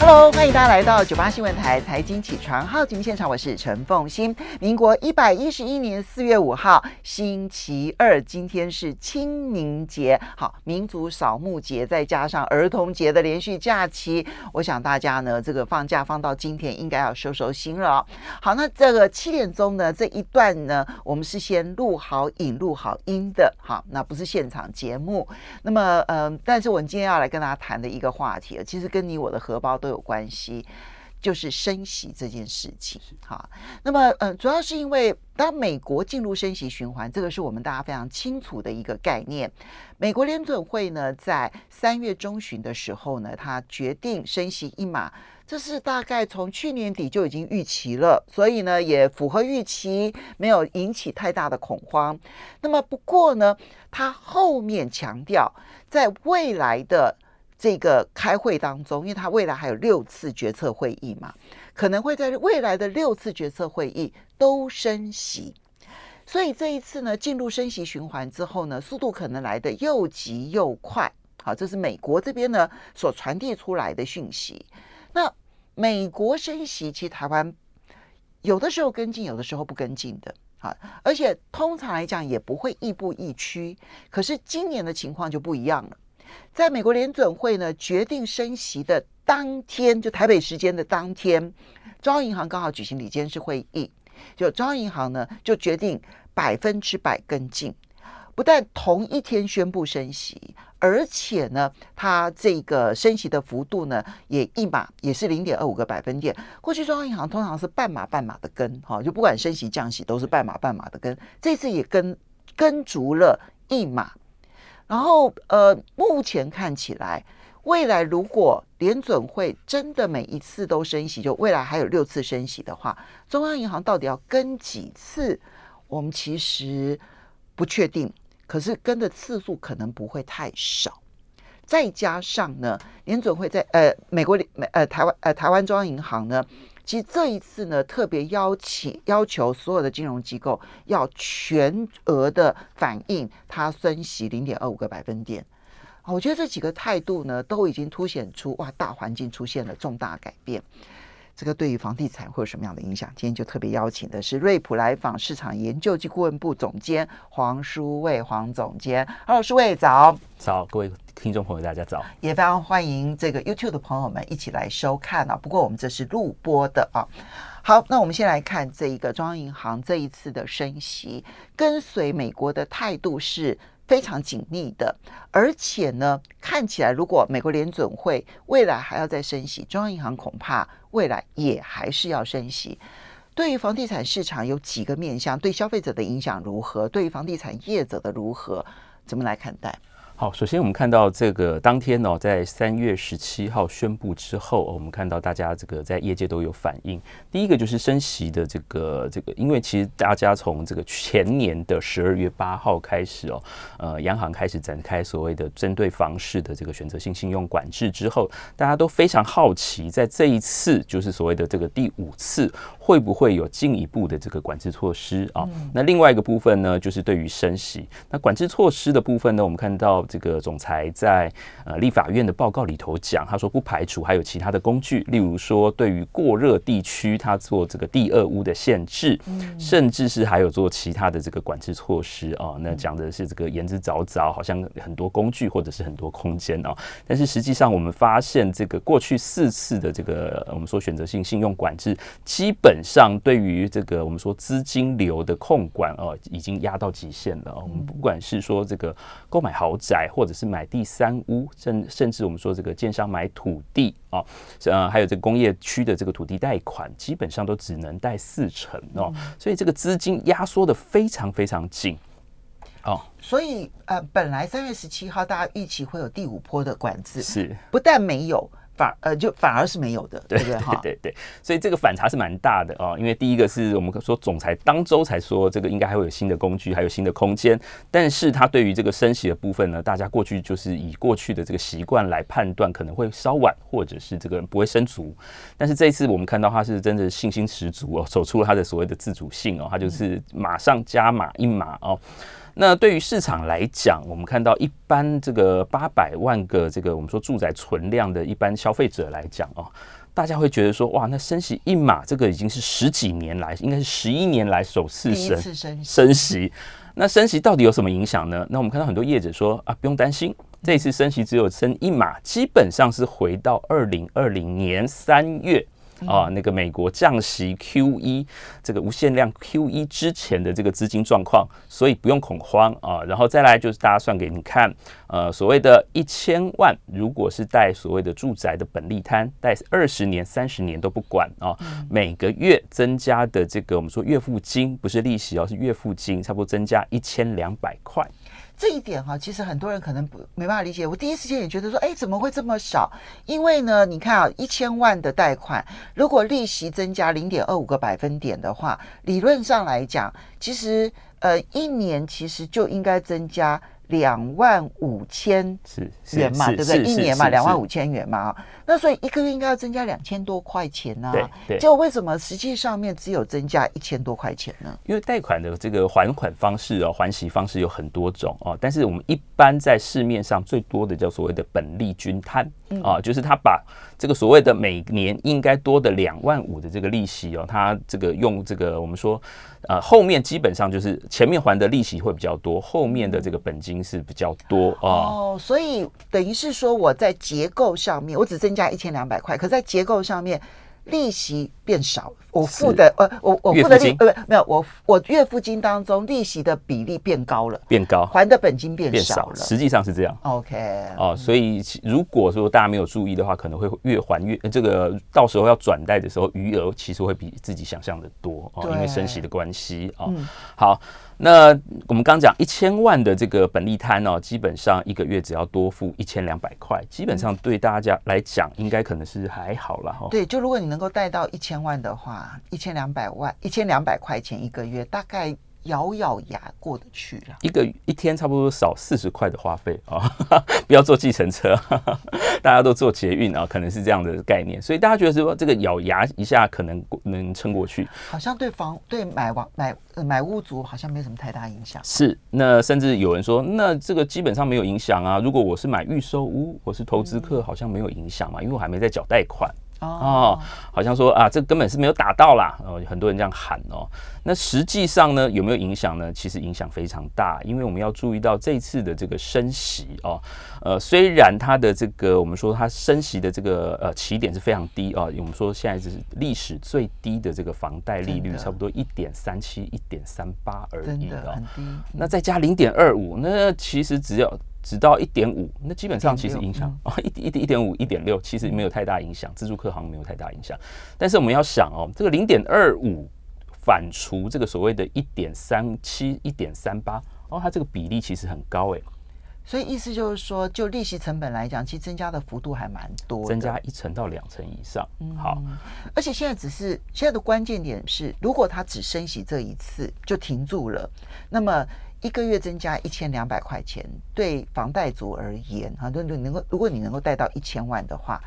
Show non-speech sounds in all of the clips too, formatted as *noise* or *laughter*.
Hello，欢迎大家来到九八新闻台财经起床号节目现场，我是陈凤欣。民国一百一十一年四月五号，星期二，今天是清明节，好，民族扫墓节，再加上儿童节的连续假期，我想大家呢，这个放假放到今天，应该要收收心了。好，那这个七点钟呢，这一段呢，我们是先录好影、录好音的，好，那不是现场节目。那么，嗯，但是我们今天要来跟大家谈的一个话题，其实跟你我的荷包都有。关系就是升息这件事情，好，那么呃，主要是因为当美国进入升息循环，这个是我们大家非常清楚的一个概念。美国联准会呢，在三月中旬的时候呢，他决定升息一码，这是大概从去年底就已经预期了，所以呢，也符合预期，没有引起太大的恐慌。那么不过呢，他后面强调，在未来的。这个开会当中，因为他未来还有六次决策会议嘛，可能会在未来的六次决策会议都升息，所以这一次呢，进入升息循环之后呢，速度可能来的又急又快。好，这是美国这边呢所传递出来的讯息。那美国升息，其实台湾有的时候跟进，有的时候不跟进的。好，而且通常来讲也不会亦步亦趋。可是今年的情况就不一样了。在美国联准会呢决定升息的当天，就台北时间的当天，中央银行刚好举行理监事会议，就中央银行呢就决定百分之百跟进，不但同一天宣布升息，而且呢，它这个升息的幅度呢也一码也是零点二五个百分点。过去中央银行通常是半码半码的跟，哈，就不管升息降息都是半码半码的跟，这次也跟跟足了一码。然后，呃，目前看起来，未来如果联准会真的每一次都升息，就未来还有六次升息的话，中央银行到底要跟几次？我们其实不确定，可是跟的次数可能不会太少。再加上呢，联准会在呃美国美呃台湾呃台湾中央银行呢。其实这一次呢，特别邀请要求所有的金融机构要全额的反映它升息零点二五个百分点。我觉得这几个态度呢，都已经凸显出哇，大环境出现了重大改变。这个对于房地产会有什么样的影响？今天就特别邀请的是瑞普来访市场研究及顾问部总监黄书卫黄总监。Hello，书卫早。早，各位听众朋友，大家早。也非常欢迎这个 YouTube 的朋友们一起来收看啊。不过我们这是录播的啊。好，那我们先来看这一个中央银行这一次的升息，跟随美国的态度是。非常紧密的，而且呢，看起来如果美国联准会未来还要再升息，中央银行恐怕未来也还是要升息。对于房地产市场有几个面向，对消费者的影响如何？对于房地产业者的如何？怎么来看待？好，首先我们看到这个当天呢，在三月十七号宣布之后，我们看到大家这个在业界都有反应。第一个就是升息的这个这个，因为其实大家从这个前年的十二月八号开始哦，呃，央行开始展开所谓的针对房市的这个选择性信用管制之后，大家都非常好奇，在这一次就是所谓的这个第五次，会不会有进一步的这个管制措施啊？那另外一个部分呢，就是对于升息，那管制措施的部分呢，我们看到。这个总裁在呃立法院的报告里头讲，他说不排除还有其他的工具，例如说对于过热地区，他做这个第二屋的限制，甚至是还有做其他的这个管制措施啊。那讲的是这个言之凿凿，好像很多工具或者是很多空间啊。但是实际上我们发现，这个过去四次的这个我们说选择性信用管制，基本上对于这个我们说资金流的控管哦，已经压到极限了。我们不管是说这个购买豪宅。或者是买第三屋，甚甚至我们说这个建商买土地啊，呃，还有这个工业区的这个土地贷款，基本上都只能贷四成哦，所以这个资金压缩的非常非常紧哦。所以呃，本来三月十七号大家预期会有第五波的管制，是不但没有，反呃就反而是没有的，对不对哈？对对，所以这个反差是蛮大的哦。因为第一个是我们说总裁当周才说这个应该还会有新的工具，还有新的空间，但是他对于这个升息的部分呢，大家过去就是以过去的这个习惯来判断，可能会稍晚，或者是这个人不会升足。但是这一次我们看到他是真的信心十足哦，走出了他的所谓的自主性哦，他就是马上加码一码哦。那对于市场来讲，我们看到一般这个八百万个这个我们说住宅存量的一般消费者来讲哦，大家会觉得说哇，那升息一码，这个已经是十几年来，应该是十一年来首次升升升息。那升息到底有什么影响呢？那我们看到很多业者说啊，不用担心，这一次升息只有升一码，基本上是回到二零二零年三月。啊，那个美国降息 Q 一这个无限量 Q 一之前的这个资金状况，所以不用恐慌啊。然后再来就是大家算给你看，呃，所谓的一千万，如果是贷所谓的住宅的本利摊，贷二十年、三十年都不管啊，每个月增加的这个我们说月付金不是利息哦，是月付金，差不多增加一千两百块。这一点哈，其实很多人可能不没办法理解。我第一时间也觉得说，哎，怎么会这么少？因为呢，你看啊，一千万的贷款，如果利息增加零点二五个百分点的话，理论上来讲，其实呃，一年其实就应该增加。两万五千元嘛，对不对？一年嘛，两万五千元嘛，那所以一个月应该要增加两千多块钱呢。对，就为什么实际上面只有增加一千多块钱呢？因为贷款的这个还款方式哦，还息方式有很多种哦，但是我们一般在市面上最多的叫所谓的本利均摊啊，就是他把这个所谓的每年应该多的两万五的这个利息哦，他这个用这个我们说。呃，后面基本上就是前面还的利息会比较多，后面的这个本金是比较多啊。哦，所以等于是说我在结构上面，我只增加一千两百块，可在结构上面。利息变少，我付的呃，我我付的利呃没有，我我月付金当中利息的比例变高了，变高，还的本金变少了，实际上是这样。OK，哦，所以如果说大家没有注意的话，可能会越还越这个到时候要转贷的时候，余额其实会比自己想象的多哦，因为升息的关系啊。好。那我们刚讲一千万的这个本利摊哦，基本上一个月只要多付一千两百块，基本上对大家来讲，应该可能是还好了哈。对，就如果你能够贷到一千万的话，一千两百万，一千两百块钱一个月，大概。咬咬牙过得去了，一个一天差不多少四十块的花费啊！*laughs* 不要坐计程车，*laughs* 大家都坐捷运啊，可能是这样的概念。所以大家觉得说这个咬牙一下可能能撑过去，好像对房对买房买买屋族好像没什么太大影响。是，那甚至有人说，那这个基本上没有影响啊。如果我是买预售屋，我是投资客，好像没有影响嘛，因为我还没在缴贷款。哦，好像说啊，这根本是没有打到啦，哦，很多人这样喊哦。那实际上呢，有没有影响呢？其实影响非常大，因为我们要注意到这次的这个升息哦，呃，虽然它的这个我们说它升息的这个呃起点是非常低啊，我们说现在是历史最低的这个房贷利率，差不多一点三七、一点三八而已哦，那再加零点二五，那其实只要。只到一点五，那基本上其实影响啊，一一一点五、一点六，其实没有太大影响，自助客行没有太大影响。但是我们要想哦，这个零点二五反除这个所谓的一点三七、一点三八，哦，它这个比例其实很高哎。所以意思就是说，就利息成本来讲，其实增加的幅度还蛮多，增加一成到两成以上。嗯好，而且现在只是现在的关键点是，如果它只升息这一次就停住了，那么。一个月增加一千两百块钱，对房贷族而言，哈，对对，能够如果你能够贷到一千万的话，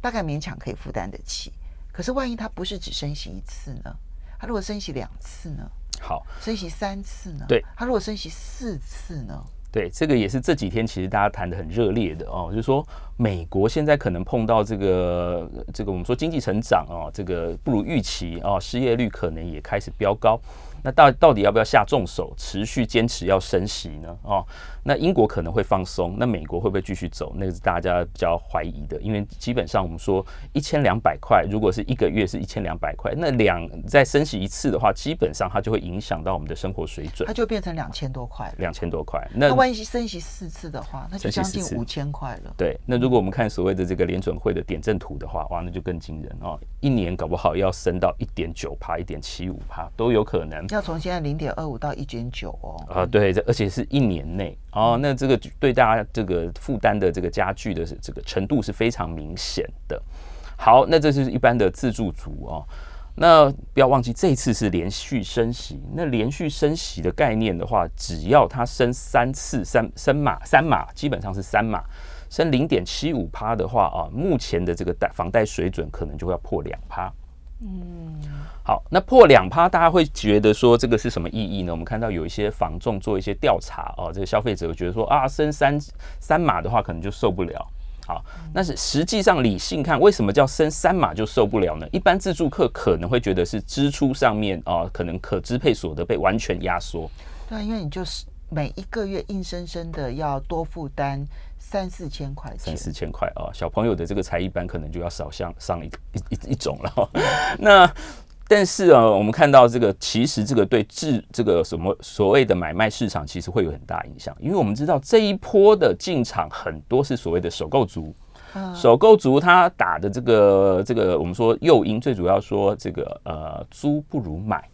大概勉强可以负担得起。可是万一他不是只升息一次呢？他如果升息两次呢？好，升息三次呢？对，他如果升息四次呢？对，这个也是这几天其实大家谈的很热烈的哦，就是说美国现在可能碰到这个这个我们说经济成长哦，这个不如预期哦，失业率可能也开始飙高。那到到底要不要下重手，持续坚持要升息呢？哦，那英国可能会放松，那美国会不会继续走？那个是大家比较怀疑的，因为基本上我们说一千两百块，如果是一个月是一千两百块，那两再升息一次的话，基本上它就会影响到我们的生活水准，它就变成两千多块，两千多块。那万一升息四次的话，那就将近五千块了。对，那如如果我们看所谓的这个联准会的点阵图的话，哇，那就更惊人哦，一年搞不好要升到一点九帕、一点七五帕都有可能。要从现在零点二五到一点九哦。啊，对，这而且是一年内哦，那这个对大家这个负担的这个加剧的这个程度是非常明显的。好，那这是一般的自助族哦。那不要忘记，这次是连续升息。那连续升息的概念的话，只要它升三次，三升码三码，基本上是三码，升零点七五趴的话啊，目前的这个贷房贷水准可能就会要破两趴。嗯，好，那破两趴，大家会觉得说这个是什么意义呢？我们看到有一些房仲做一些调查哦，这个消费者觉得说啊，升三三码的话，可能就受不了。好，那是实际上理性看，为什么叫升三码就受不了呢？一般自助客可能会觉得是支出上面啊，可能可支配所得被完全压缩。对，因为你就是每一个月硬生生的要多负担三四千块，三四千块啊，小朋友的这个才艺班可能就要少上上一一一一种了。*laughs* 那但是啊，我们看到这个，其实这个对制这个什么所谓的买卖市场，其实会有很大影响，因为我们知道这一波的进场很多是所谓的首购族，首购族他打的这个这个我们说诱因，最主要说这个呃租不如买，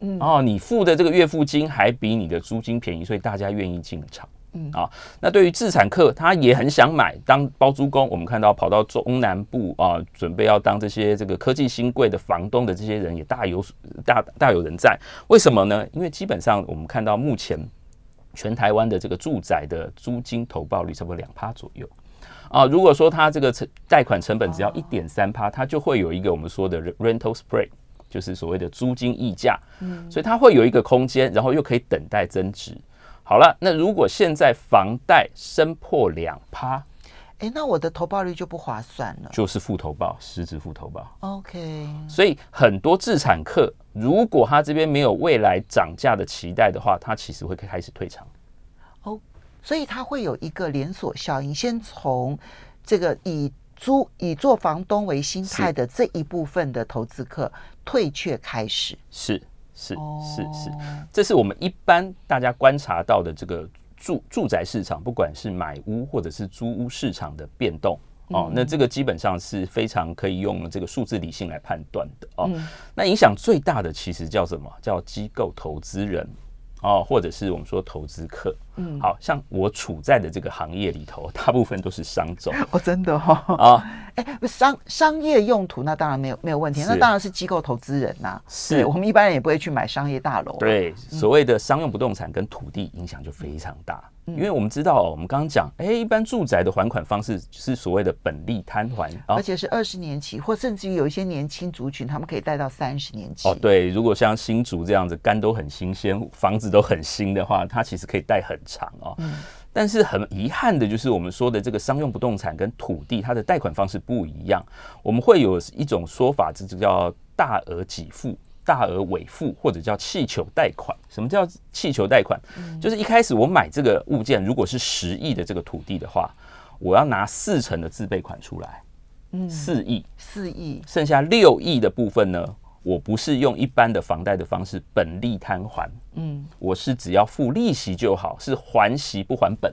嗯。哦，你付的这个月付金还比你的租金便宜，所以大家愿意进场。嗯啊，那对于自产客，他也很想买当包租公。我们看到跑到中南部啊，准备要当这些这个科技新贵的房东的这些人也大有大大有人在。为什么呢？因为基本上我们看到目前全台湾的这个住宅的租金投报率差不多两趴左右啊。如果说他这个成贷款成本只要一点三趴，它就会有一个我们说的 rental spread，就是所谓的租金溢价。嗯，所以它会有一个空间，然后又可以等待增值。好了，那如果现在房贷升破两趴，哎，那我的投报率就不划算了，就是负投报，实质负投报。OK，所以很多自产客，如果他这边没有未来涨价的期待的话，他其实会开始退场。哦，所以他会有一个连锁效应，先从这个以租以做房东为心态的这一部分的投资客退却开始。是。是是是，这是我们一般大家观察到的这个住住宅市场，不管是买屋或者是租屋市场的变动哦，那这个基本上是非常可以用这个数字理性来判断的哦。那影响最大的其实叫什么？叫机构投资人。哦，或者是我们说投资客，嗯，好像我处在的这个行业里头，*laughs* 大部分都是商种。*laughs* 哦，真的哈啊，*laughs* 哎，商商业用途那当然没有没有问题，那当然是机构投资人呐，是。我们一般人也不会去买商业大楼，对，所谓的商用不动产跟土地影响就非常大。因为我们知道，我们刚刚讲，哎，一般住宅的还款方式是所谓的本利摊还，而且是二十年期，或甚至于有一些年轻族群，他们可以贷到三十年期。哦，对，如果像新竹这样子，肝都很新鲜，房子都很新的话，它其实可以贷很长哦。嗯。但是很遗憾的就是，我们说的这个商用不动产跟土地，它的贷款方式不一样。我们会有一种说法，这就叫大额给付。大额尾付或者叫气球贷款，什么叫气球贷款？就是一开始我买这个物件，如果是十亿的这个土地的话，我要拿四成的自备款出来，嗯，四亿，四亿，剩下六亿的部分呢，我不是用一般的房贷的方式本利摊还，嗯，我是只要付利息就好，是还息不还本。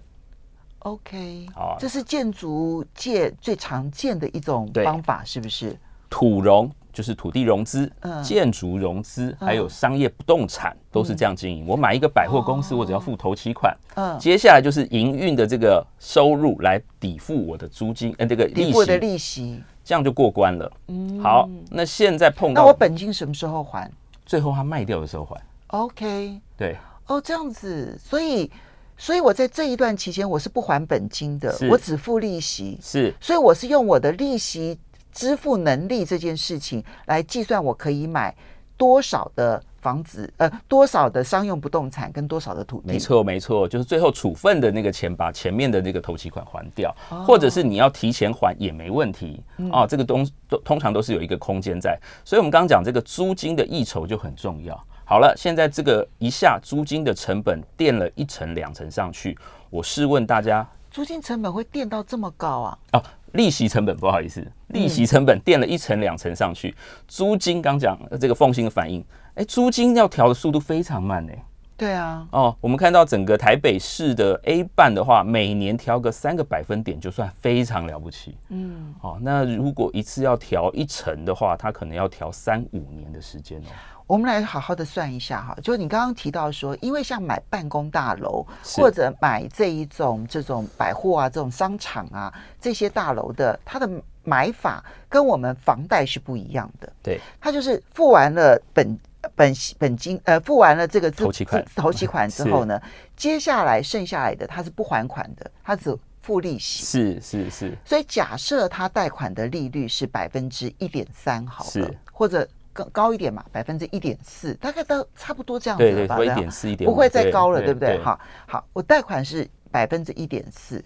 OK，好，这是建筑界最常见的一种方法，是不是？土融。就是土地融资、建筑融资，还有商业不动产，都是这样经营。我买一个百货公司，我只要付头期款，嗯，接下来就是营运的这个收入来抵付我的租金，呃，这个利息的利息，这样就过关了。嗯，好，那现在碰到那我本金什么时候还？最后他卖掉的时候还。OK，对，哦，这样子，所以，所以我在这一段期间我是不还本金的，我只付利息，是，所以我是用我的利息。支付能力这件事情来计算，我可以买多少的房子，呃，多少的商用不动产跟多少的土地。没错，没错，就是最后处分的那个钱，把前面的那个头期款还掉，或者是你要提前还也没问题啊。这个东都通常都是有一个空间在，所以我们刚刚讲这个租金的溢酬就很重要。好了，现在这个一下租金的成本垫了一层两层上去，我试问大家，租金成本会垫到这么高啊？哦。利息成本不好意思，利息成本垫了一层两层上去，租金刚讲这个奉新的反应，哎，租金要调的速度非常慢呢。对啊，哦，我们看到整个台北市的 A 办的话，每年调个三个百分点就算非常了不起。嗯，哦，那如果一次要调一成的话，它可能要调三五年的时间哦。我们来好好的算一下哈，就你刚刚提到说，因为像买办公大楼或者买这一种这种百货啊、这种商场啊这些大楼的，它的买法跟我们房贷是不一样的。对，它就是付完了本本本金，呃，付完了这个资头期款。资头期款 *laughs* 之后呢，接下来剩下来的它是不还款的，它只付利息。是是是，所以假设他贷款的利率是百分之一点三好了，或者更高一点嘛，百分之一点四，大概都差不多这样子了吧？一点四一点，不会再高了，对不对？哈好，好，我贷款是百分之一点四，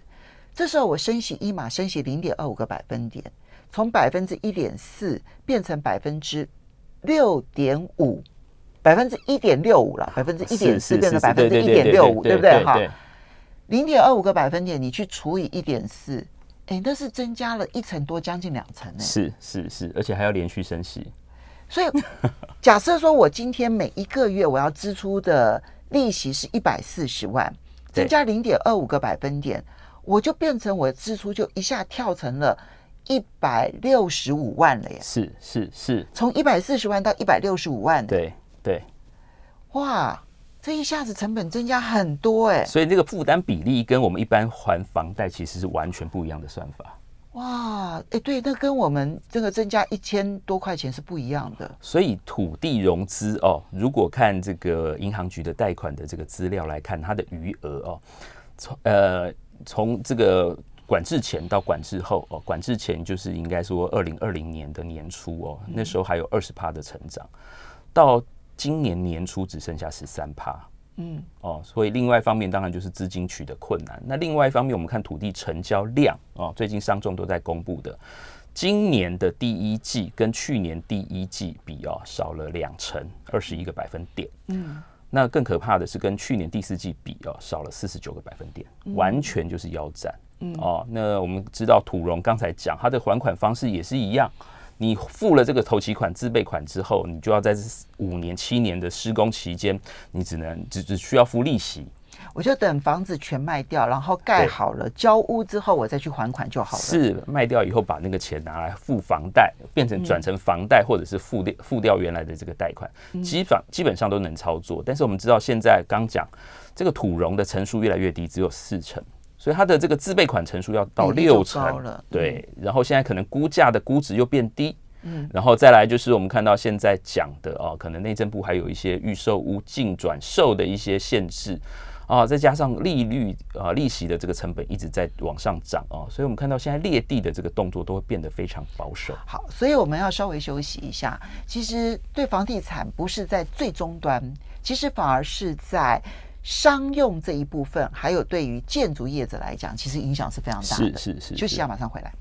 这时候我升息一码，升息零点二五个百分点，从百分之一点四变成百分之六点五，百分之一点六五了，百分之一点四变成百分之一点六五，对不对？哈，零点二五个百分点，你去除以一点四，哎，那是增加了一层多，将近两层呢。是是是，而且还要连续升息。所以 *laughs* 假设说我今天每一个月我要支出的利息是一百四十万，增加零点二五个百分点，我就变成我的支出就一下跳成了一百六十五万了耶！是是是，从一百四十万到一百六十五万，，对对，哇，这一下子成本增加很多哎！所以这个负担比例跟我们一般还房贷其实是完全不一样的算法。哇，哎，对，那跟我们这个增加一千多块钱是不一样的。所以土地融资哦，如果看这个银行局的贷款的这个资料来看，它的余额哦，从呃从这个管制前到管制后哦，管制前就是应该说二零二零年的年初哦，那时候还有二十趴的成长，到今年年初只剩下十三趴。嗯，哦，所以另外一方面当然就是资金取得困难。那另外一方面，我们看土地成交量哦，最近商众都在公布的，今年的第一季跟去年第一季比哦，少了两成，二十一个百分点。嗯，那更可怕的是跟去年第四季比哦，少了四十九个百分点，完全就是腰斩。嗯哦，那我们知道土融刚才讲它的还款方式也是一样。你付了这个头期款、自备款之后，你就要在这五年、七年的施工期间，你只能只只需要付利息。我就等房子全卖掉，然后盖好了，交屋之后我再去还款就好了。是卖掉以后把那个钱拿来付房贷，变成转成房贷，或者是付掉付掉原来的这个贷款，基本基本上都能操作。但是我们知道现在刚讲这个土融的成数越来越低，只有四成。所以它的这个自备款成数要到六成了对，然后现在可能估价的估值又变低，嗯，然后再来就是我们看到现在讲的哦，可能内政部还有一些预售屋净转售的一些限制啊，再加上利率啊利息的这个成本一直在往上涨啊，所以我们看到现在裂地的这个动作都会变得非常保守。好，所以我们要稍微休息一下。其实对房地产不是在最终端，其实反而是在商用这一部分，还有对于建筑业者来讲，其实影响是非常大的。是是是，休息一是下，马上回来。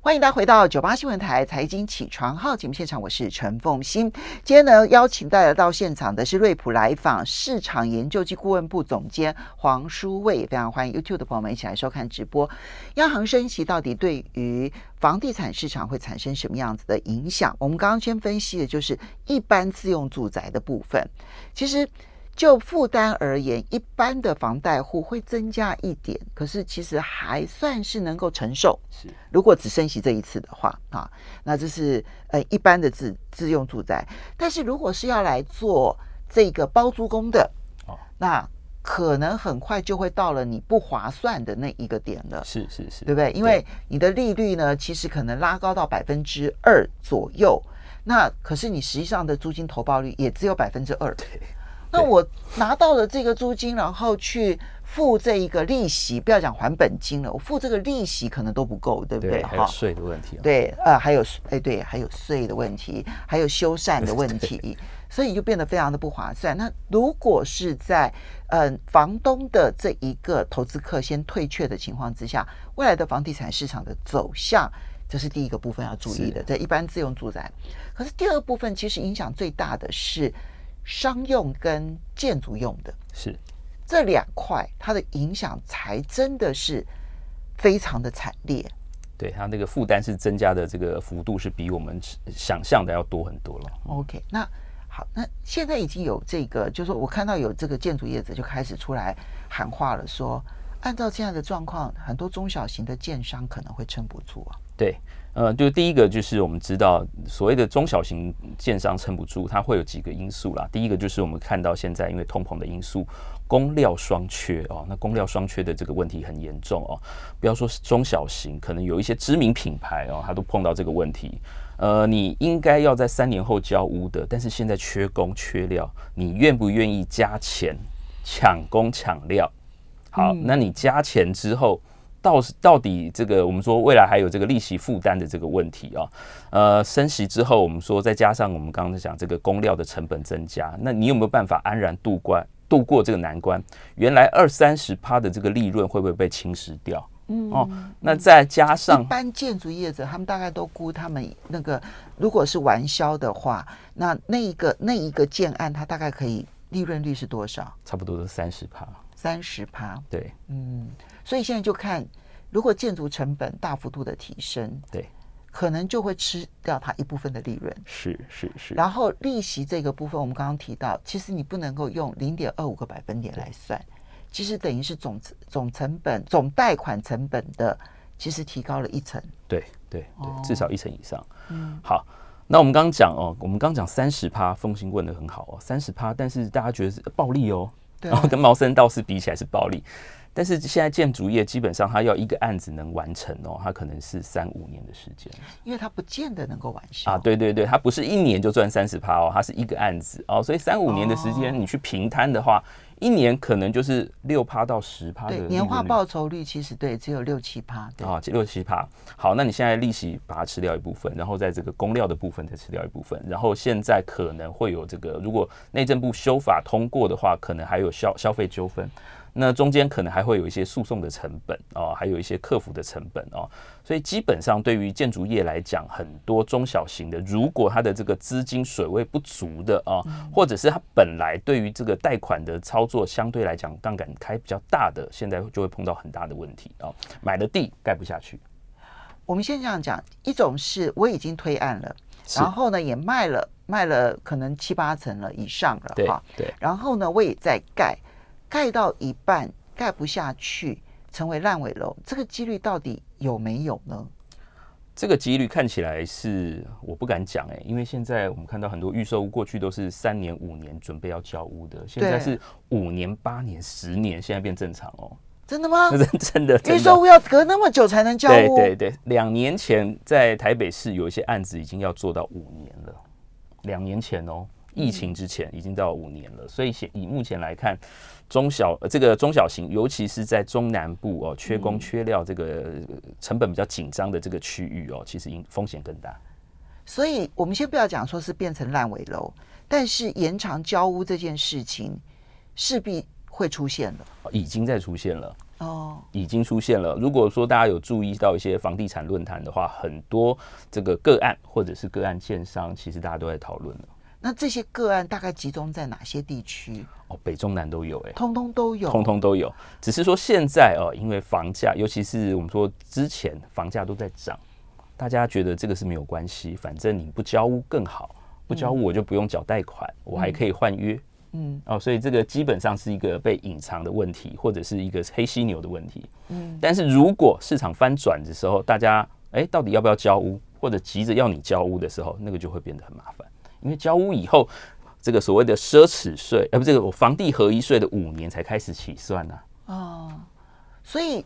欢迎大家回到九八新闻台财经起床号节目现场，我是陈凤欣。今天呢，邀请大家到现场的是瑞普来访市场研究及顾问部总监黄书卫，也非常欢迎 YouTube 的朋友们一起来收看直播。央行升息到底对于房地产市场会产生什么样子的影响？我们刚刚先分析的就是一般自用住宅的部分，其实。就负担而言，一般的房贷户会增加一点，可是其实还算是能够承受。是如果只升息这一次的话啊，那这是呃一般的自自用住宅。但是如果是要来做这个包租公的，哦那可能很快就会到了你不划算的那一个点了。是是是，对不对？因为你的利率呢，其实可能拉高到百分之二左右，那可是你实际上的租金投报率也只有百分之二。那我拿到了这个租金，然后去付这一个利息，不要讲还本金了，我付这个利息可能都不够，对不对？对，还有税的问题啊。对，呃，还有哎，对，还有税的问题，*laughs* 还有修缮的问题，所以就变得非常的不划算。那如果是在呃房东的这一个投资客先退却的情况之下，未来的房地产市场的走向，这是第一个部分要注意的，在一般自用住宅。可是第二部分其实影响最大的是商用跟建筑用的是这两块，它的影响才真的是非常的惨烈。对它那个负担是增加的，这个幅度是比我们想象的要多很多了。OK，那好，那现在已经有这个，就是说我看到有这个建筑业者就开始出来喊话了，说按照现在的状况，很多中小型的建商可能会撑不住啊。对，呃，就第一个就是我们知道所谓的中小型建商撑不住，它会有几个因素啦。第一个就是我们看到现在因为通膨的因素，供料双缺哦，那供料双缺的这个问题很严重哦。不要说是中小型，可能有一些知名品牌哦，它都碰到这个问题。呃，你应该要在三年后交屋的，但是现在缺工缺料，你愿不愿意加钱抢工抢料？好，那你加钱之后，到到底这个我们说未来还有这个利息负担的这个问题啊？呃，升息之后，我们说再加上我们刚刚讲这个工料的成本增加，那你有没有办法安然度过度过这个难关？原来二三十趴的这个利润会不会被侵蚀掉？嗯哦，那再加上一般建筑业者，他们大概都估他们那个如果是完销的话，那那一个那一个建案，它大概可以利润率是多少？差不多是三十趴，三十趴。对，嗯，所以现在就看，如果建筑成本大幅度的提升，对，可能就会吃掉它一部分的利润。是是是。然后利息这个部分，我们刚刚提到，其实你不能够用零点二五个百分点来算。其实等于是总总成本、总贷款成本的，其实提高了一层。对对对，至少一层以上。嗯，好，那我们刚刚讲哦，我们刚讲三十趴，风行问的很好哦，三十趴，但是大家觉得是暴利哦，然后 *laughs* 跟茅森道士比起来是暴利。但是现在建筑业基本上，它要一个案子能完成哦，它可能是三五年的时间，因为它不见得能够完成啊。对对对，它不是一年就赚三十趴哦，它是一个案子哦，所以三五年的时间你去平摊的话。一年可能就是六趴到十趴的年化报酬率，其实对只有六七趴啊，六七趴。好，那你现在利息把它吃掉一部分，然后在这个公料的部分再吃掉一部分，然后现在可能会有这个，如果内政部修法通过的话，可能还有消消费纠纷。那中间可能还会有一些诉讼的成本哦，还有一些客服的成本哦，所以基本上对于建筑业来讲，很多中小型的，如果它的这个资金水位不足的啊，或者是它本来对于这个贷款的操作相对来讲杠杆开比较大的，现在就会碰到很大的问题啊，买了地盖不下去。我们先这样讲，一种是我已经推案了，然后呢也卖了，卖了可能七八层了以上了哈，对，然后呢我也在盖。盖到一半盖不下去，成为烂尾楼，这个几率到底有没有呢？这个几率看起来是我不敢讲哎，因为现在我们看到很多预售屋过去都是三年五年准备要交屋的，现在是五年八年十年，现在变正常哦。真的吗？真真的，预售屋要隔那么久才能交屋？对对对，两年前在台北市有一些案子已经要做到五年了，两年前哦。疫情之前已经到五年了，所以现以目前来看，中小这个中小型，尤其是在中南部哦，缺工缺料，这个成本比较紧张的这个区域哦，其实应风险更大。所以我们先不要讲说是变成烂尾楼，但是延长交屋这件事情势必会出现了，已经在出现了哦，已经出现了。如果说大家有注意到一些房地产论坛的话，很多这个个案或者是个案建商，其实大家都在讨论了。那这些个案大概集中在哪些地区？哦，北中南都有，哎，通通都有，通通都有。只是说现在哦，因为房价，尤其是我们说之前房价都在涨，大家觉得这个是没有关系，反正你不交屋更好，不交屋我就不用缴贷款，我还可以换约。嗯，哦，所以这个基本上是一个被隐藏的问题，或者是一个黑犀牛的问题。嗯，但是如果市场翻转的时候，大家哎，到底要不要交屋，或者急着要你交屋的时候，那个就会变得很麻烦。因为交屋以后，这个所谓的奢侈税，呃，不，这个我房地合一税的五年才开始起算呢。哦，所以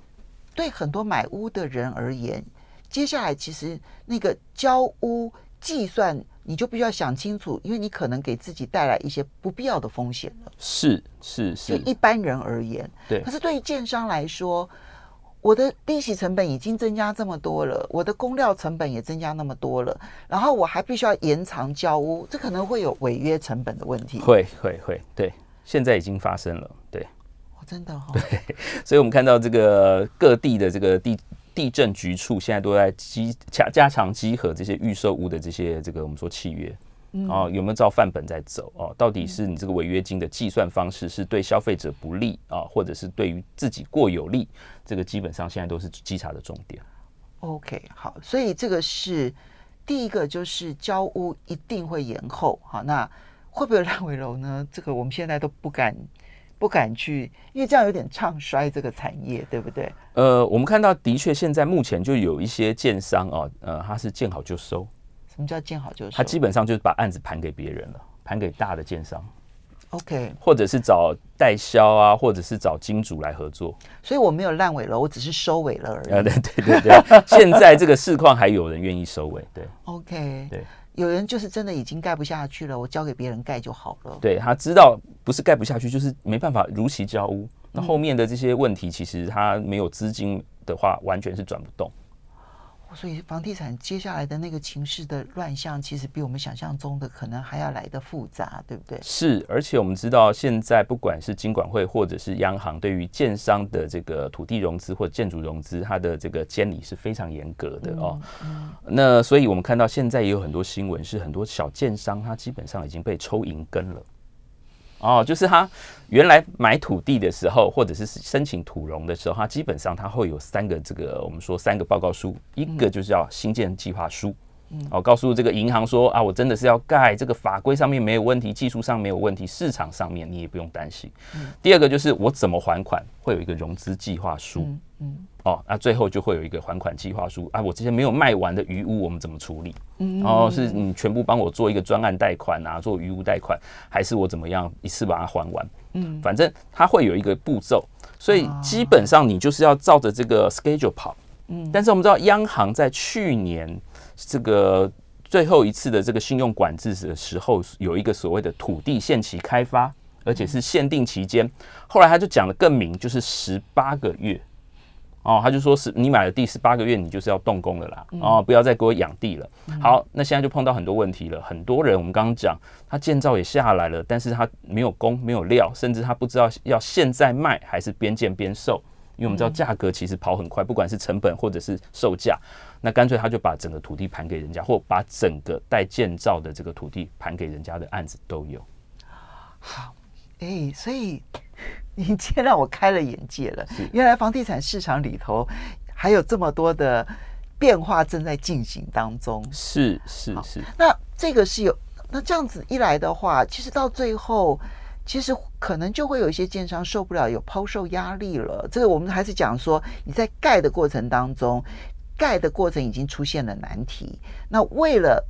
对很多买屋的人而言，接下来其实那个交屋计算，你就必须要想清楚，因为你可能给自己带来一些不必要的风险了。是是是，就一般人而言，对。可是对于建商来说，我的利息成本已经增加这么多了，我的工料成本也增加那么多了，然后我还必须要延长交屋，这可能会有违约成本的问题。会会会，对，现在已经发生了，对，哦，真的哈，对，*laughs* 所以我们看到这个各地的这个地地震局处现在都在积加加强稽核这些预售屋的这些这个我们说契约。哦，有没有照范本在走？哦，到底是你这个违约金的计算方式是对消费者不利啊，或者是对于自己过有利？这个基本上现在都是稽查的重点。OK，好，所以这个是第一个，就是交屋一定会延后。好，那会不会有烂尾楼呢？*laughs* 这个我们现在都不敢不敢去，因为这样有点唱衰这个产业，对不对？呃，我们看到的确现在目前就有一些建商哦，呃，他是见好就收，什么叫见好就收？他基本上就是把案子盘给别人了，盘给大的建商，OK，或者是找代销啊，或者是找金主来合作。所以我没有烂尾楼，我只是收尾了而呃，已。对对对对，*laughs* 现在这个市况还有人愿意收尾，对 OK，对有人就是真的已经盖不下去了，我交给别人盖就好了。对，他知道不是盖不下去，就是没办法如期交屋。那后面的这些问题，其实他没有资金的话，完全是转不动。所以房地产接下来的那个情势的乱象，其实比我们想象中的可能还要来的复杂，对不对？是，而且我们知道，现在不管是金管会或者是央行，对于建商的这个土地融资或建筑融资，它的这个监理是非常严格的哦。那所以我们看到现在也有很多新闻，是很多小建商它基本上已经被抽银根了。哦，就是他原来买土地的时候，或者是申请土融的时候，他基本上他会有三个这个我们说三个报告书，一个就是要新建计划书，哦，告诉这个银行说啊，我真的是要盖，这个法规上面没有问题，技术上没有问题，市场上面你也不用担心。第二个就是我怎么还款，会有一个融资计划书，嗯哦，那最后就会有一个还款计划书啊，我这些没有卖完的余屋我们怎么处理？嗯然后是你全部帮我做一个专案贷款啊，做余屋贷款，还是我怎么样一次把它还完？嗯，反正它会有一个步骤，所以基本上你就是要照着这个 schedule 跑。嗯但是我们知道央行在去年这个最后一次的这个信用管制的时候，有一个所谓的土地限期开发，而且是限定期间。后来他就讲的更明，就是十八个月。哦，他就说是你买了地十八个月，你就是要动工了啦，哦，不要再给我养地了。好，那现在就碰到很多问题了。很多人我们刚刚讲，他建造也下来了，但是他没有工，没有料，甚至他不知道要现在卖还是边建边售。因为我们知道价格其实跑很快，不管是成本或者是售价，那干脆他就把整个土地盘给人家，或把整个待建造的这个土地盘给人家的案子都有。好，哎，所以你今天让我开了眼界了。原来房地产市场里头还有这么多的变化正在进行当中。是是是，那这个是有，那这样子一来的话，其实到最后，其实可能就会有一些建商受不了，有抛售压力了。这个我们还是讲说，你在盖的过程当中，盖的过程已经出现了难题。那为了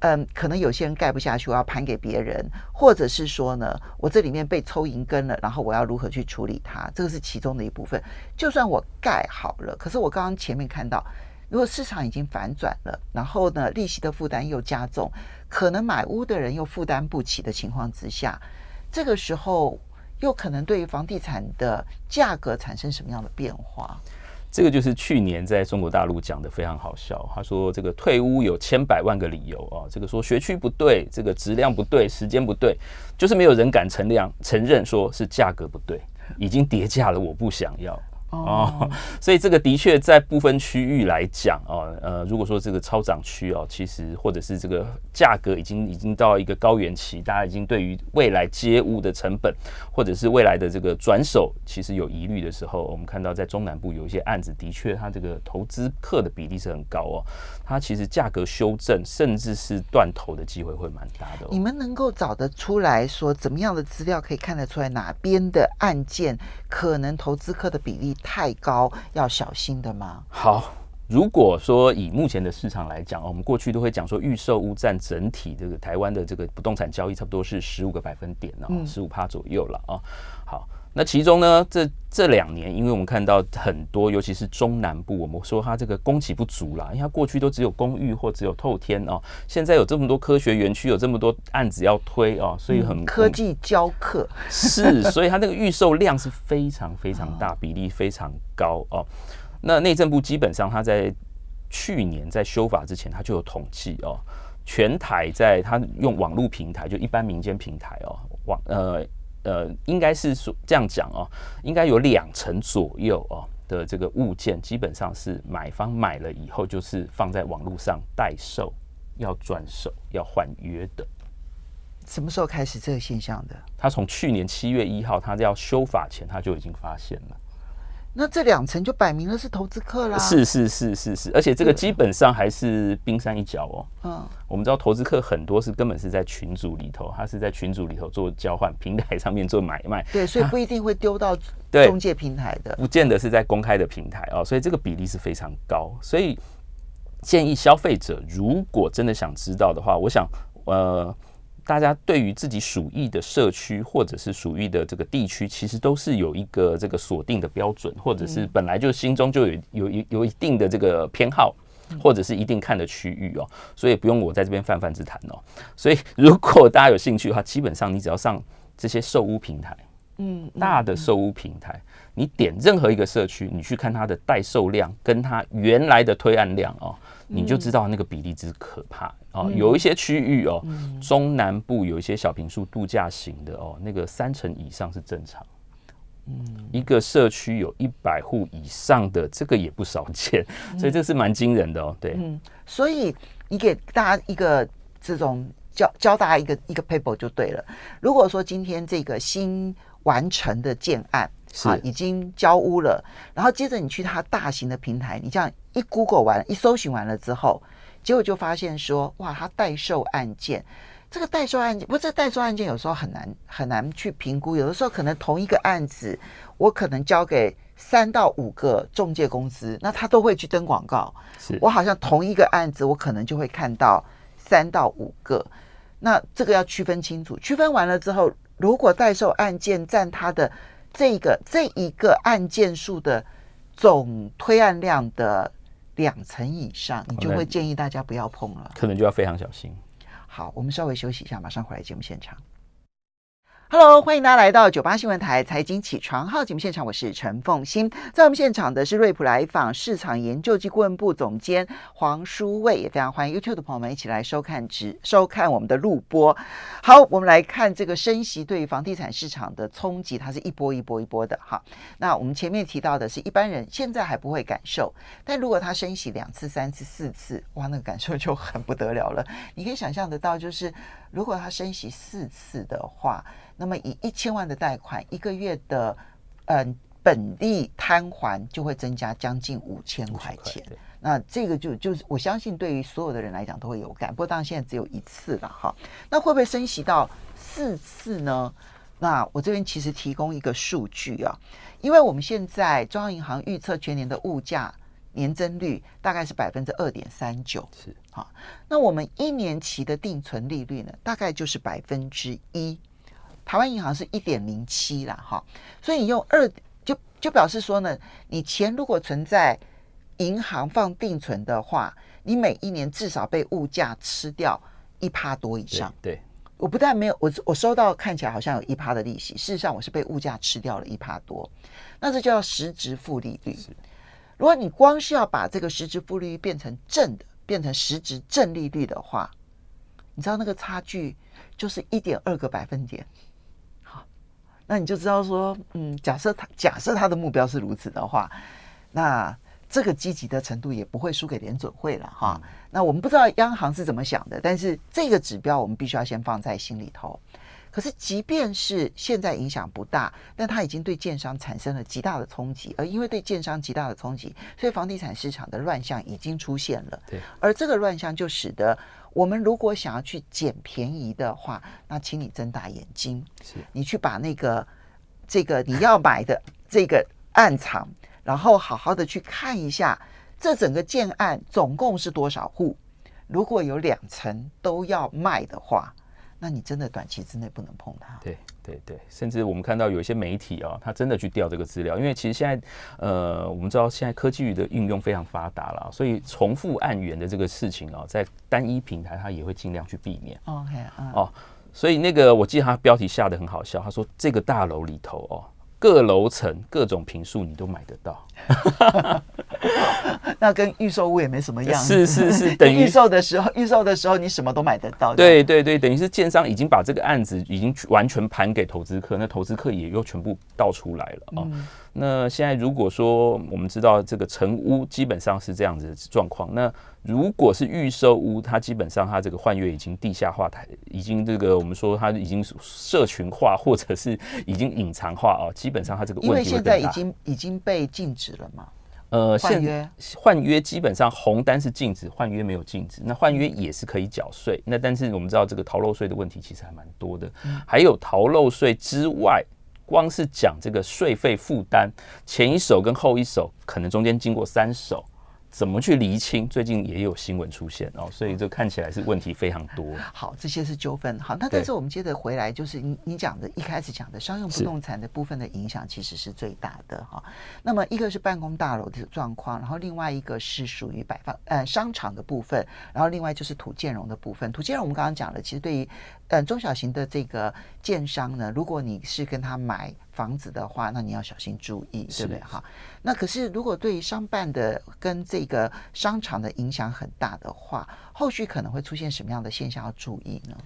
嗯，可能有些人盖不下去，我要盘给别人，或者是说呢，我这里面被抽银根了，然后我要如何去处理它？这个是其中的一部分。就算我盖好了，可是我刚刚前面看到，如果市场已经反转了，然后呢，利息的负担又加重，可能买屋的人又负担不起的情况之下，这个时候又可能对于房地产的价格产生什么样的变化？这个就是去年在中国大陆讲的非常好笑。他说这个退屋有千百万个理由啊，这个说学区不对，这个质量不对，时间不对，就是没有人敢承量承认说是价格不对，已经跌价了，我不想要。哦，*laughs* 所以这个的确在部分区域来讲哦，呃，如果说这个超涨区哦，其实或者是这个价格已经已经到一个高原期，大家已经对于未来接屋的成本或者是未来的这个转手其实有疑虑的时候，我们看到在中南部有一些案子，的确它这个投资客的比例是很高哦，它其实价格修正甚至是断头的机会会蛮大的、哦。你们能够找得出来说，怎么样的资料可以看得出来哪边的案件可能投资客的比例太高，要小心的吗？好，如果说以目前的市场来讲，我们过去都会讲说预售屋占整体这个台湾的这个不动产交易差不多是十五个百分点哦，十五趴左右了啊。好，那其中呢，这这两年，因为我们看到很多，尤其是中南部，我们说它这个供给不足啦，因为它过去都只有公寓或只有透天哦，现在有这么多科学园区，有这么多案子要推哦，所以很科技教课是，所以它那个预售量是非常非常大，*laughs* 比例非常高哦。那内政部基本上它在去年在修法之前，它就有统计哦，全台在它用网络平台，就一般民间平台哦，网呃呃，应该是说这样讲哦，应该有两成左右哦的这个物件，基本上是买方买了以后，就是放在网络上代售，要转手，要换约的。什么时候开始这个现象的？他从去年七月一号，他要修法前，他就已经发现了。那这两层就摆明了是投资客啦。是是是是是，而且这个基本上还是冰山一角哦。嗯，我们知道投资客很多是根本是在群组里头，他是在群组里头做交换，平台上面做买卖，对，所以不一定会丢到中介平台的。不见得是在公开的平台哦，所以这个比例是非常高。所以建议消费者如果真的想知道的话，我想呃。大家对于自己属意的社区或者是属意的这个地区，其实都是有一个这个锁定的标准，或者是本来就心中就有有有有一定的这个偏好，或者是一定看的区域哦，所以不用我在这边泛泛之谈哦。所以 *laughs* 如果大家有兴趣的话，基本上你只要上这些售屋平台，嗯，大的售屋平台，你点任何一个社区，你去看它的代售量跟它原来的推案量哦。你就知道那个比例之可怕哦。有一些区域哦，中南部有一些小平数度假型的哦，那个三成以上是正常。嗯，一个社区有一百户以上的，这个也不少见，所以这是蛮惊人的哦。对，嗯，所以你给大家一个这种教教大家一个一个 paper 就对了。如果说今天这个新完成的建案。啊，已经交屋了，然后接着你去它大型的平台，你这样一 Google 完，一搜寻完了之后，结果就发现说，哇，它代售案件，这个代售案件，不，这代售案件有时候很难很难去评估，有的时候可能同一个案子，我可能交给三到五个中介公司，那他都会去登广告，是。我好像同一个案子，我可能就会看到三到五个，那这个要区分清楚，区分完了之后，如果代售案件占它的。这个这一个案件数的总推案量的两成以上，你就会建议大家不要碰了，可能就要非常小心。好，我们稍微休息一下，马上回来节目现场。Hello，欢迎大家来到九八新闻台财经起床号节目现场，我是陈凤欣。在我们现场的是瑞普来访市场研究及顾问部总监黄书卫，也非常欢迎 YouTube 的朋友们一起来收看直收看我们的录播。好，我们来看这个升息对房地产市场的冲击，它是一波一波一波的哈。那我们前面提到的是一般人现在还不会感受，但如果它升息两次、三次、四次，哇，那个感受就很不得了了。你可以想象得到，就是如果它升息四次的话。那么以一千万的贷款，一个月的嗯本利摊还就会增加将近五千块钱。那这个就就是我相信对于所有的人来讲都会有感。不过当然现在只有一次了哈。那会不会升息到四次呢？那我这边其实提供一个数据啊，因为我们现在中央银行预测全年的物价年增率大概是百分之二点三九，是好。那我们一年期的定存利率呢，大概就是百分之一。台湾银行是一点零七啦，哈，所以你用二就就表示说呢，你钱如果存在银行放定存的话，你每一年至少被物价吃掉一趴多以上。对，我不但没有我我收到看起来好像有一趴的利息，事实上我是被物价吃掉了一趴多，那这叫实质负利率。如果你光是要把这个实质负利率变成正的，变成实质正利率的话，你知道那个差距就是一点二个百分点。那你就知道说，嗯，假设他假设他的目标是如此的话，那这个积极的程度也不会输给联准会了哈。那我们不知道央行是怎么想的，但是这个指标我们必须要先放在心里头。可是即便是现在影响不大，但它已经对建商产生了极大的冲击，而因为对建商极大的冲击，所以房地产市场的乱象已经出现了。对，而这个乱象就使得。我们如果想要去捡便宜的话，那请你睁大眼睛，是你去把那个这个你要买的这个暗藏，然后好好的去看一下，这整个建案总共是多少户？如果有两层都要卖的话。那你真的短期之内不能碰它。对对对，甚至我们看到有一些媒体啊，他真的去调这个资料，因为其实现在呃，我们知道现在科技的运用非常发达了，所以重复案源的这个事情啊，在单一平台他也会尽量去避免。OK 哦，所以那个我记得他标题下的很好笑，他说这个大楼里头哦，各楼层各种平数你都买得到。*laughs* 那跟预售屋也没什么样。是是是，*laughs* 等于预售的时候，预售的时候你什么都买得到。对对对，等于是建商已经把这个案子已经完全盘给投资客，那投资客也又全部倒出来了啊。那现在如果说我们知道这个成屋基本上是这样子的状况，那如果是预售屋，它基本上它这个换约已经地下化，它已经这个我们说它已经社群化或者是已经隐藏化啊，基本上它这个问题因为现在已经已经被禁止了嘛。呃，换约换约基本上红单是禁止，换约没有禁止。那换约也是可以缴税。那但是我们知道这个逃漏税的问题其实还蛮多的，还有逃漏税之外。光是讲这个税费负担，前一手跟后一手可能中间经过三手。怎么去厘清？最近也有新闻出现哦，所以这看起来是问题非常多。好，这些是纠纷。好，那但是我们接着回来，就是你你讲的一开始讲的商用不动产的部分的影响，其实是最大的哈。那么一个是办公大楼的状况，然后另外一个是属于摆放呃商场的部分，然后另外就是土建融的部分。土建融我们刚刚讲了，其实对于呃中小型的这个建商呢，如果你是跟他买。房子的话，那你要小心注意，对不对？哈，那可是如果对商办的跟这个商场的影响很大的话，后续可能会出现什么样的现象要注意呢？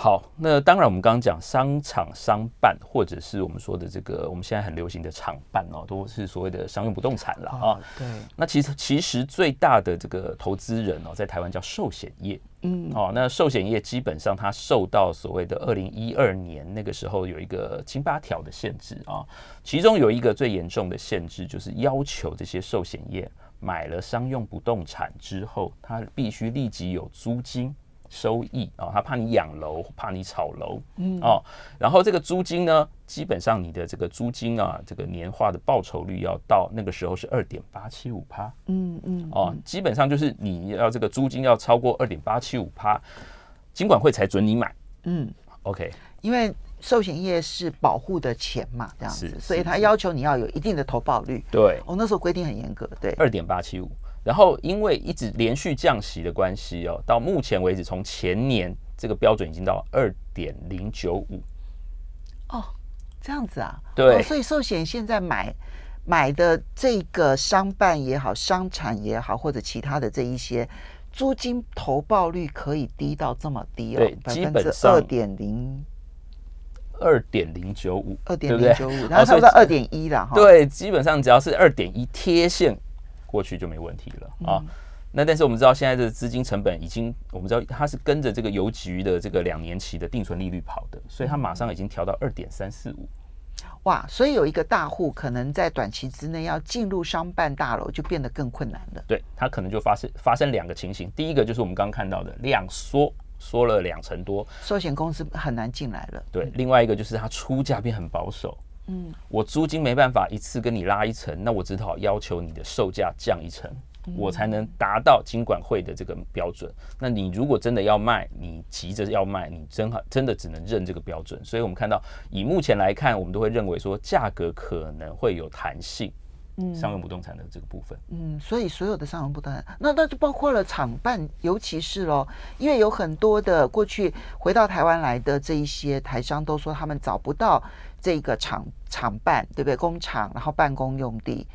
好，那当然我们刚刚讲商场商办，或者是我们说的这个我们现在很流行的厂办哦，都是所谓的商用不动产了啊。对，那其实其实最大的这个投资人哦，在台湾叫寿险业。嗯，哦，那寿险业基本上它受到所谓的二零一二年那个时候有一个金八条的限制啊，其中有一个最严重的限制就是要求这些寿险业买了商用不动产之后，它必须立即有租金。收益啊，他怕你养楼，怕你炒楼，嗯。哦，然后这个租金呢，基本上你的这个租金啊，这个年化的报酬率要到那个时候是二点八七五趴，嗯嗯哦，基本上就是你要这个租金要超过二点八七五趴，金管会才准你买，嗯，OK，因为寿险业是保护的钱嘛，这样子，所以他要求你要有一定的投保率，对，我那时候规定很严格，对，二点八七五。然后因为一直连续降息的关系哦，到目前为止，从前年这个标准已经到二点零九五。哦，这样子啊？对。所以寿险现在买买的这个商办也好，商产也好，或者其他的这一些租金投报率可以低到这么低哦？对，基本上二点零二点零九五，二点零九五，*laughs* 然后差不多二点一了哈。对，基本上只要是二点一贴现。过去就没问题了啊，那但是我们知道现在的资金成本已经，我们知道它是跟着这个邮局的这个两年期的定存利率跑的，所以它马上已经调到二点三四五。哇，所以有一个大户可能在短期之内要进入商办大楼就变得更困难了。对，它可能就发生发生两个情形，第一个就是我们刚刚看到的量缩，缩了两成多，寿险公司很难进来了。对，另外一个就是它出价变很保守。嗯，我租金没办法一次跟你拉一层，那我只好要求你的售价降一层，我才能达到金管会的这个标准。那你如果真的要卖，你急着要卖，你真好真的只能认这个标准。所以我们看到，以目前来看，我们都会认为说价格可能会有弹性。嗯，商用不动产的这个部分，嗯，所以所有的商用不动产，那那就包括了厂办，尤其是喽，因为有很多的过去回到台湾来的这一些台商都说他们找不到。这个厂厂办对不对？工厂，然后办公用地。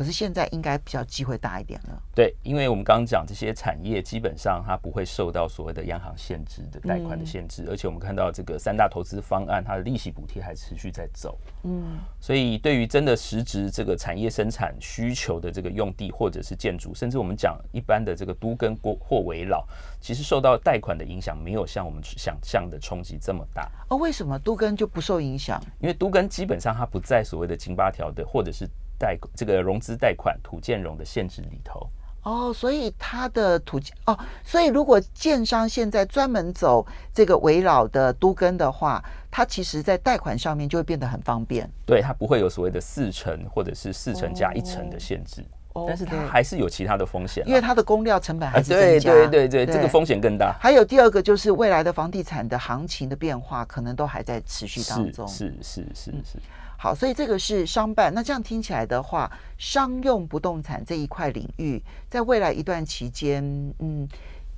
可是现在应该比较机会大一点了。对，因为我们刚刚讲这些产业基本上它不会受到所谓的央行限制的贷款的限制，而且我们看到这个三大投资方案，它的利息补贴还持续在走。嗯，所以对于真的实质这个产业生产需求的这个用地或者是建筑，甚至我们讲一般的这个都跟过或围绕，其实受到贷款的影响没有像我们想象的冲击这么大。哦，为什么都跟就不受影响？因为都跟基本上它不在所谓的金八条的或者是。贷这个融资贷款土建融的限制里头哦，所以它的土哦，所以如果建商现在专门走这个围绕的都根的话，它其实在贷款上面就会变得很方便。对，它不会有所谓的四成或者是四成加一成的限制，但是它还是有其他的风险，因为它的工料成本还是对对对对，这个风险更大。还有第二个就是未来的房地产的行情的变化，可能都还在持续当中。是是是是。好，所以这个是商办。那这样听起来的话，商用不动产这一块领域，在未来一段期间，嗯，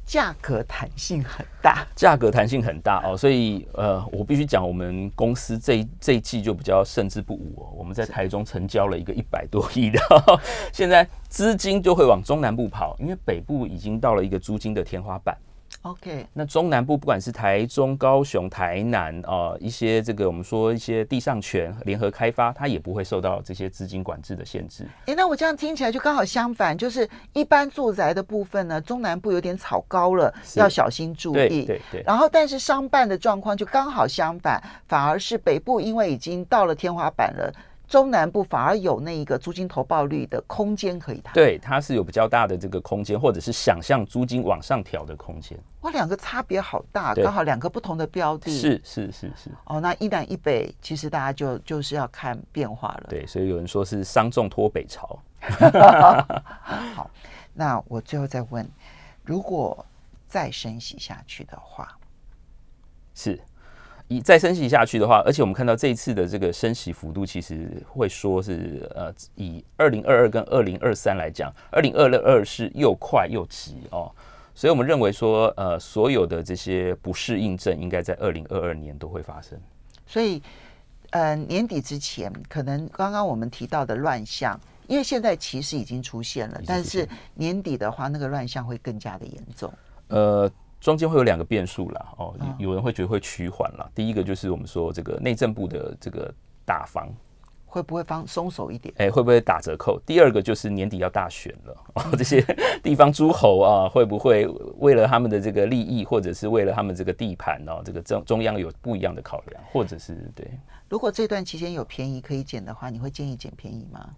价格弹性很大，价格弹性很大哦，所以呃，我必须讲，我们公司这一这一季就比较胜之不武哦。我们在台中成交了一个一百多亿的，*laughs* 现在资金就会往中南部跑，因为北部已经到了一个租金的天花板。OK，那中南部不管是台中、高雄、台南啊，一些这个我们说一些地上权联合开发，它也不会受到这些资金管制的限制。哎，那我这样听起来就刚好相反，就是一般住宅的部分呢，中南部有点炒高了，要小心注意。对对。然后，但是商办的状况就刚好相反，反而是北部因为已经到了天花板了。中南部反而有那一个租金投报率的空间可以谈，对，它是有比较大的这个空间，或者是想象租金往上调的空间。哇，两个差别好大，刚好两个不同的标的，是是是是。哦，那一南一北，其实大家就就是要看变化了。对，所以有人说是商重托北朝。*laughs* 好，那我最后再问，如果再升息下去的话，是。以再升息下去的话，而且我们看到这一次的这个升息幅度，其实会说是呃，以二零二二跟二零二三来讲，二零二二是又快又急哦，所以我们认为说，呃，所有的这些不适应症应该在二零二二年都会发生。所以，呃，年底之前，可能刚刚我们提到的乱象，因为现在其实已经出现了，但是年底的话，那个乱象会更加的严重。呃。中间会有两个变数啦，哦，有人会觉得会趋缓了。第一个就是我们说这个内政部的这个打防会不会放松手一点？哎，会不会打折扣？第二个就是年底要大选了，*laughs* 哦，这些 *laughs* 地方诸侯啊，会不会为了他们的这个利益，或者是为了他们这个地盘哦，这个中中央有不一样的考量，或者是对？如果这段期间有便宜可以捡的话，你会建议捡便宜吗？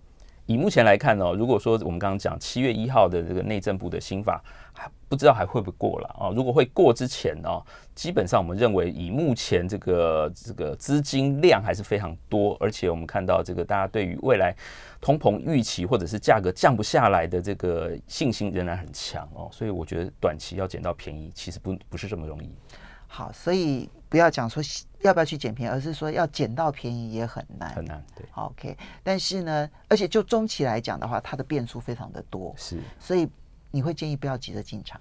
以目前来看呢，如果说我们刚刚讲七月一号的这个内政部的新法，还不知道还会不会过了啊？如果会过之前呢，基本上我们认为以目前这个这个资金量还是非常多，而且我们看到这个大家对于未来通膨预期或者是价格降不下来的这个信心仍然很强哦，所以我觉得短期要捡到便宜其实不不是这么容易。好，所以不要讲说要不要去捡便宜，而是说要捡到便宜也很难，很难。对，OK。但是呢，而且就中期来讲的话，它的变数非常的多，是。所以你会建议不要急着进场。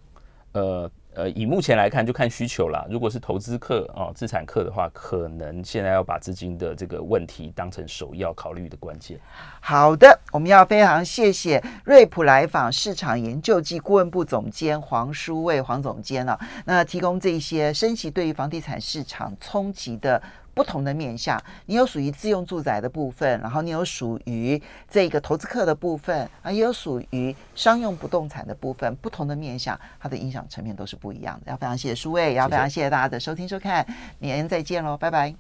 呃。呃，以目前来看，就看需求啦。如果是投资客哦、资产客的话，可能现在要把资金的这个问题当成首要考虑的关键。好的，我们要非常谢谢瑞普来访市场研究及顾问部总监黄书卫黄总监啊，那提供这些升息对于房地产市场冲击的。不同的面向，你有属于自用住宅的部分，然后你有属于这个投资客的部分，啊，也有属于商用不动产的部分，不同的面向，它的影响层面都是不一样的。要非常谢谢诸位，也要非常谢谢大家的收听收看，明天再见喽，拜拜。